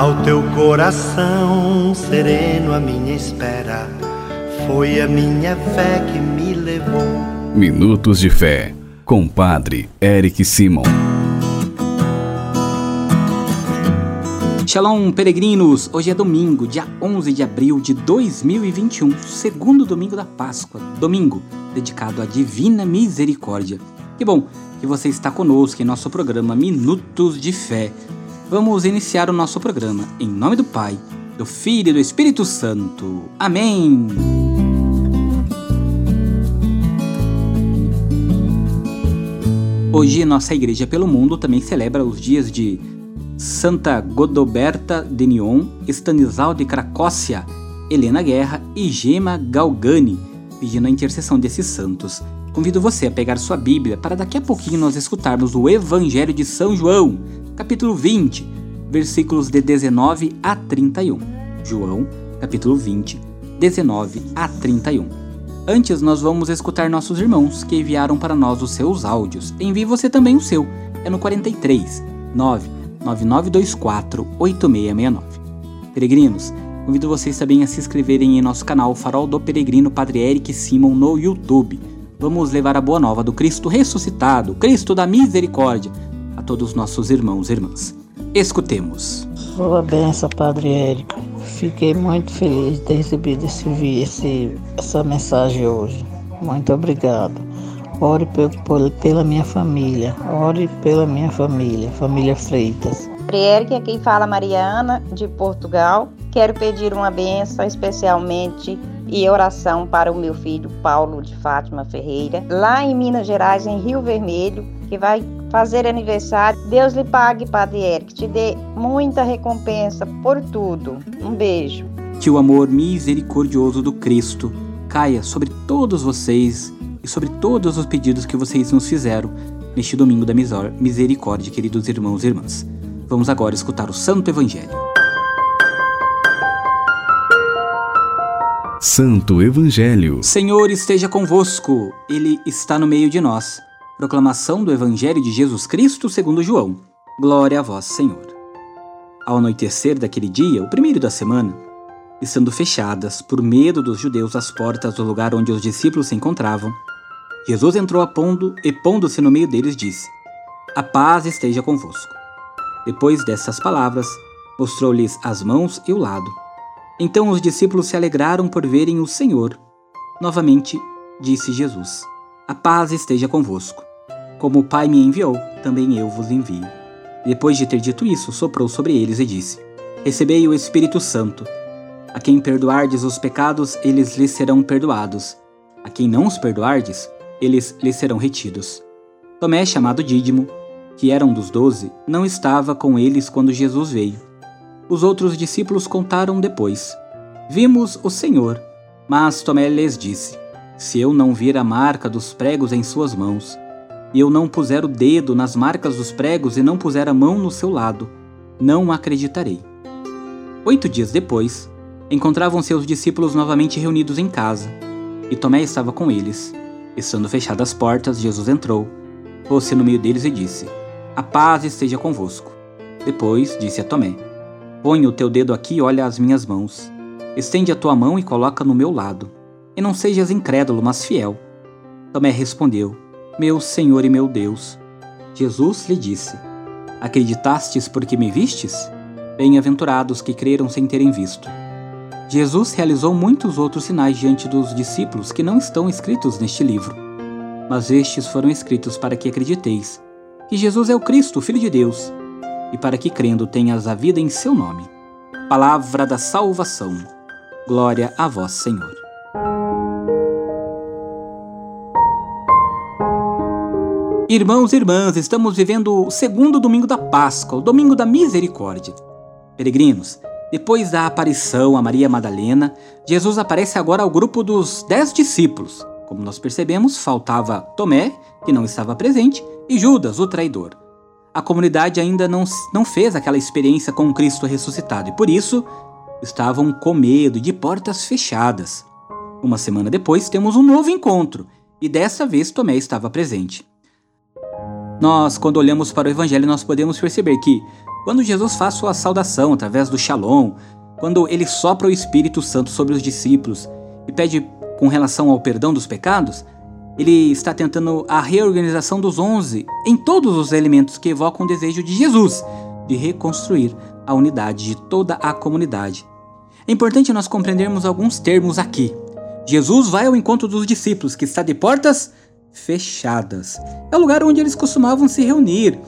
Ao teu coração sereno, a minha espera foi a minha fé que me levou. Minutos de Fé, com Padre Eric Simon. Shalom, peregrinos! Hoje é domingo, dia 11 de abril de 2021, segundo domingo da Páscoa, domingo dedicado à Divina Misericórdia. Que bom que você está conosco em nosso programa Minutos de Fé. Vamos iniciar o nosso programa em nome do Pai, do Filho e do Espírito Santo. Amém! Hoje, nossa igreja pelo mundo também celebra os dias de Santa Godoberta de Nyon, Stanislau de Cracócia, Helena Guerra e Gema Galgani, pedindo a intercessão desses santos. Convido você a pegar sua Bíblia para daqui a pouquinho nós escutarmos o Evangelho de São João, capítulo 20, versículos de 19 a 31. João, capítulo 20, 19 a 31. Antes, nós vamos escutar nossos irmãos que enviaram para nós os seus áudios. Envie você também o seu. É no 43 9 9924 8669. Peregrinos, convido vocês também a se inscreverem em nosso canal Farol do Peregrino Padre Eric Simon no YouTube. Vamos levar a boa nova do Cristo ressuscitado, Cristo da misericórdia, todos os nossos irmãos e irmãs. Escutemos. Boa benção, Padre Érico. Fiquei muito feliz de ter recebido esse, esse, essa mensagem hoje. Muito obrigado. Ore pela minha família. Ore pela minha família, família Freitas. Eric, aqui fala Mariana, de Portugal. Quero pedir uma benção especialmente e oração para o meu filho Paulo de Fátima Ferreira, lá em Minas Gerais, em Rio Vermelho, que vai fazer aniversário. Deus lhe pague, Padre Eric, te dê muita recompensa por tudo. Um beijo. Que o amor misericordioso do Cristo caia sobre todos vocês e sobre todos os pedidos que vocês nos fizeram neste domingo da misericórdia, queridos irmãos e irmãs. Vamos agora escutar o Santo Evangelho. Santo Evangelho. Senhor esteja convosco, Ele está no meio de nós. Proclamação do Evangelho de Jesus Cristo segundo João. Glória a vós, Senhor. Ao anoitecer daquele dia, o primeiro da semana, estando fechadas, por medo dos judeus, as portas do lugar onde os discípulos se encontravam, Jesus entrou a pondo e, pondo-se no meio deles, disse: A paz esteja convosco. Depois dessas palavras, mostrou-lhes as mãos e o lado. Então os discípulos se alegraram por verem o Senhor. Novamente, disse Jesus: A paz esteja convosco. Como o Pai me enviou, também eu vos envio. Depois de ter dito isso, soprou sobre eles e disse: Recebei o Espírito Santo. A quem perdoardes os pecados, eles lhes serão perdoados. A quem não os perdoardes, eles lhe serão retidos. Tomé, chamado Dídimo, que era um dos doze, não estava com eles quando Jesus veio. Os outros discípulos contaram depois: Vimos o Senhor. Mas Tomé lhes disse: Se eu não vir a marca dos pregos em suas mãos, e eu não puser o dedo nas marcas dos pregos e não puser a mão no seu lado, não acreditarei. Oito dias depois, encontravam seus discípulos novamente reunidos em casa, e Tomé estava com eles. Estando fechadas as portas, Jesus entrou, pôs-se no meio deles e disse: A paz esteja convosco. Depois disse a Tomé: Põe o teu dedo aqui e olha as minhas mãos. Estende a tua mão e coloca no meu lado. E não sejas incrédulo, mas fiel. Tomé respondeu: Meu Senhor e meu Deus. Jesus lhe disse: Acreditastes porque me vistes? Bem-aventurados que creram sem terem visto. Jesus realizou muitos outros sinais diante dos discípulos que não estão escritos neste livro. Mas estes foram escritos para que acrediteis que Jesus é o Cristo, Filho de Deus, e para que crendo tenhas a vida em seu nome. Palavra da salvação. Glória a vós, Senhor. Irmãos e irmãs, estamos vivendo o segundo domingo da Páscoa, o domingo da misericórdia. Peregrinos, depois da aparição a Maria Madalena, Jesus aparece agora ao grupo dos dez discípulos. Como nós percebemos, faltava Tomé, que não estava presente, e Judas, o traidor. A comunidade ainda não, não fez aquela experiência com Cristo ressuscitado e por isso estavam com medo de portas fechadas. Uma semana depois temos um novo encontro e dessa vez Tomé estava presente. Nós, quando olhamos para o Evangelho, nós podemos perceber que quando Jesus faz sua saudação através do Shalom, quando ele sopra o Espírito Santo sobre os discípulos e pede com relação ao perdão dos pecados, ele está tentando a reorganização dos onze em todos os elementos que evocam o desejo de Jesus de reconstruir a unidade de toda a comunidade. É importante nós compreendermos alguns termos aqui. Jesus vai ao encontro dos discípulos, que está de portas fechadas. É o lugar onde eles costumavam se reunir.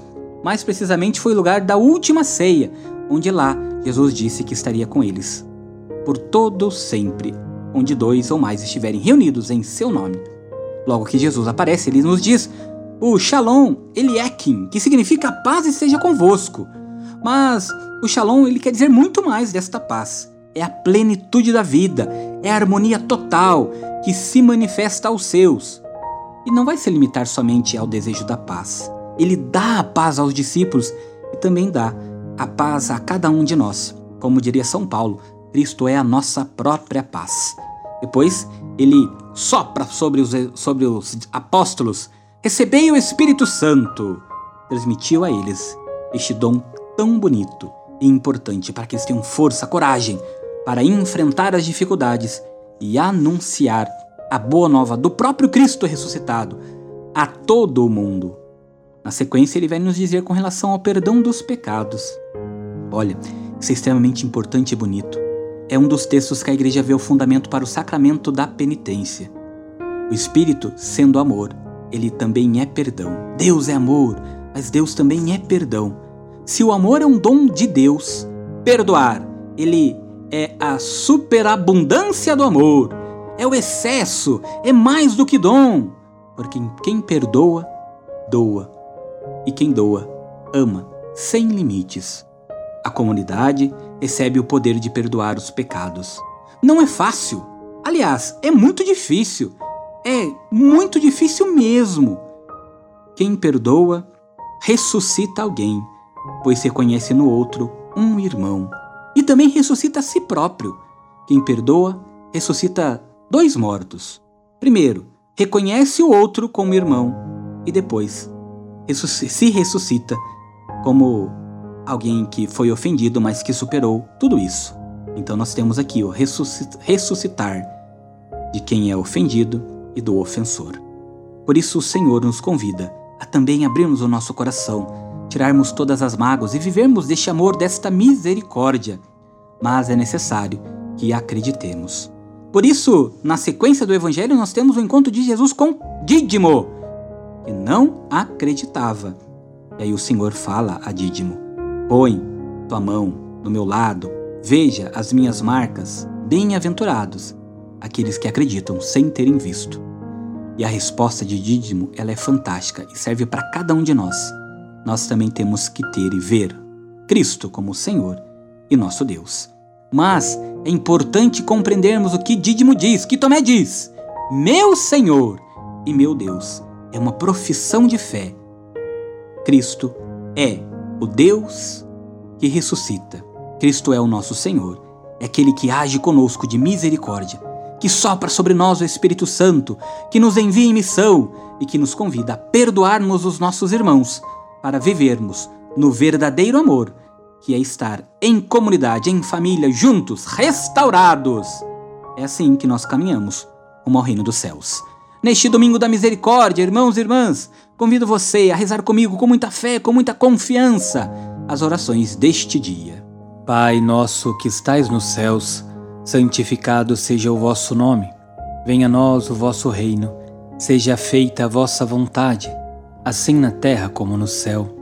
Mais precisamente foi o lugar da última ceia, onde lá Jesus disse que estaria com eles. Por todo sempre, onde dois ou mais estiverem reunidos em seu nome. Logo que Jesus aparece, ele nos diz o Shalom Eliakim, que significa paz esteja convosco. Mas o Shalom ele quer dizer muito mais desta paz. É a plenitude da vida, é a harmonia total que se manifesta aos seus. E não vai se limitar somente ao desejo da paz. Ele dá a paz aos discípulos e também dá a paz a cada um de nós. Como diria São Paulo, Cristo é a nossa própria paz. Depois, ele sopra sobre os, sobre os apóstolos: Recebei o Espírito Santo. Transmitiu a eles este dom tão bonito e importante para que eles tenham força, coragem para enfrentar as dificuldades e anunciar a boa nova do próprio Cristo ressuscitado a todo o mundo. Na sequência, ele vai nos dizer com relação ao perdão dos pecados. Olha, isso é extremamente importante e bonito. É um dos textos que a igreja vê o fundamento para o sacramento da penitência. O Espírito, sendo amor, ele também é perdão. Deus é amor, mas Deus também é perdão. Se o amor é um dom de Deus, perdoar, ele é a superabundância do amor, é o excesso, é mais do que dom. Porque quem perdoa, doa. E quem doa, ama, sem limites. A comunidade recebe o poder de perdoar os pecados. Não é fácil. Aliás, é muito difícil. É muito difícil mesmo. Quem perdoa, ressuscita alguém pois reconhece no outro um irmão. E também ressuscita a si próprio. Quem perdoa, ressuscita dois mortos. Primeiro, reconhece o outro como irmão e depois se ressuscita como alguém que foi ofendido, mas que superou tudo isso. Então nós temos aqui o ressuscitar de quem é ofendido e do ofensor. Por isso o Senhor nos convida a também abrirmos o nosso coração tirarmos todas as mágoas e vivermos deste amor, desta misericórdia. Mas é necessário que acreditemos. Por isso, na sequência do Evangelho, nós temos o encontro de Jesus com Dídimo, que não acreditava. E aí o Senhor fala a Dídimo: Põe tua mão no meu lado, veja as minhas marcas, bem-aventurados aqueles que acreditam sem terem visto. E a resposta de Dídimo ela é fantástica e serve para cada um de nós nós também temos que ter e ver Cristo como Senhor e nosso Deus. Mas é importante compreendermos o que Dídimo diz, que Tomé diz: Meu Senhor e meu Deus. É uma profissão de fé. Cristo é o Deus que ressuscita. Cristo é o nosso Senhor. É aquele que age conosco de misericórdia, que sopra sobre nós o Espírito Santo, que nos envia em missão e que nos convida a perdoarmos os nossos irmãos para vivermos no verdadeiro amor, que é estar em comunidade, em família, juntos, restaurados. É assim que nós caminhamos rumo ao reino dos céus. Neste domingo da misericórdia, irmãos e irmãs, convido você a rezar comigo com muita fé, com muita confiança, as orações deste dia. Pai nosso que estais nos céus, santificado seja o vosso nome. Venha a nós o vosso reino. Seja feita a vossa vontade assim na terra como no céu.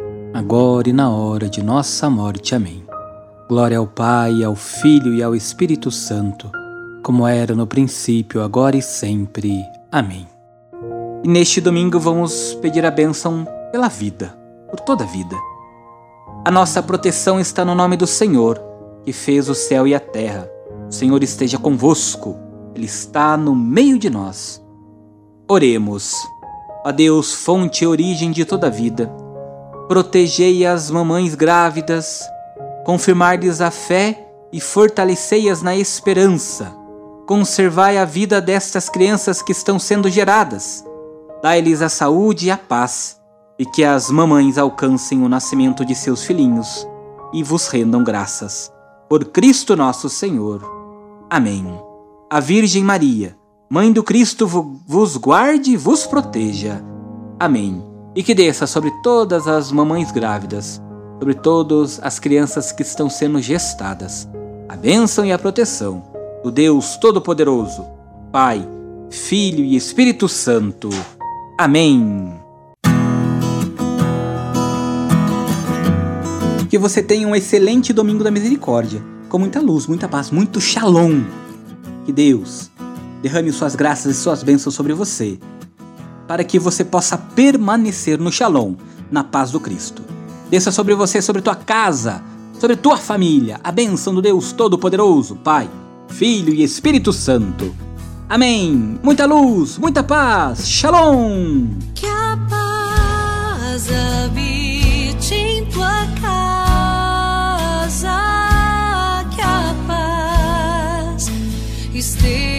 agora e na hora de nossa morte. Amém. Glória ao Pai, ao Filho e ao Espírito Santo, como era no princípio, agora e sempre. Amém. E neste domingo vamos pedir a bênção pela vida, por toda a vida. A nossa proteção está no nome do Senhor, que fez o céu e a terra. O Senhor esteja convosco, Ele está no meio de nós. Oremos. Ó Deus, fonte e origem de toda vida, protegei as mamães grávidas, confirmar-lhes a fé e fortalecei-as na esperança. Conservai a vida destas crianças que estão sendo geradas. Dai-lhes a saúde e a paz e que as mamães alcancem o nascimento de seus filhinhos e vos rendam graças. Por Cristo nosso Senhor. Amém. A Virgem Maria, Mãe do Cristo, vos guarde e vos proteja. Amém. E que desça sobre todas as mamães grávidas, sobre todas as crianças que estão sendo gestadas, a bênção e a proteção do Deus Todo-Poderoso, Pai, Filho e Espírito Santo. Amém. Que você tenha um excelente domingo da misericórdia, com muita luz, muita paz, muito shalom. Que Deus derrame suas graças e suas bênçãos sobre você, para que você possa permanecer no Shalom, na paz do Cristo. Desça sobre você, sobre tua casa, sobre tua família, a bênção do Deus Todo-Poderoso, Pai, Filho e Espírito Santo. Amém. Muita luz, muita paz. Shalom. Que a paz habite em tua casa. Que a paz esteja.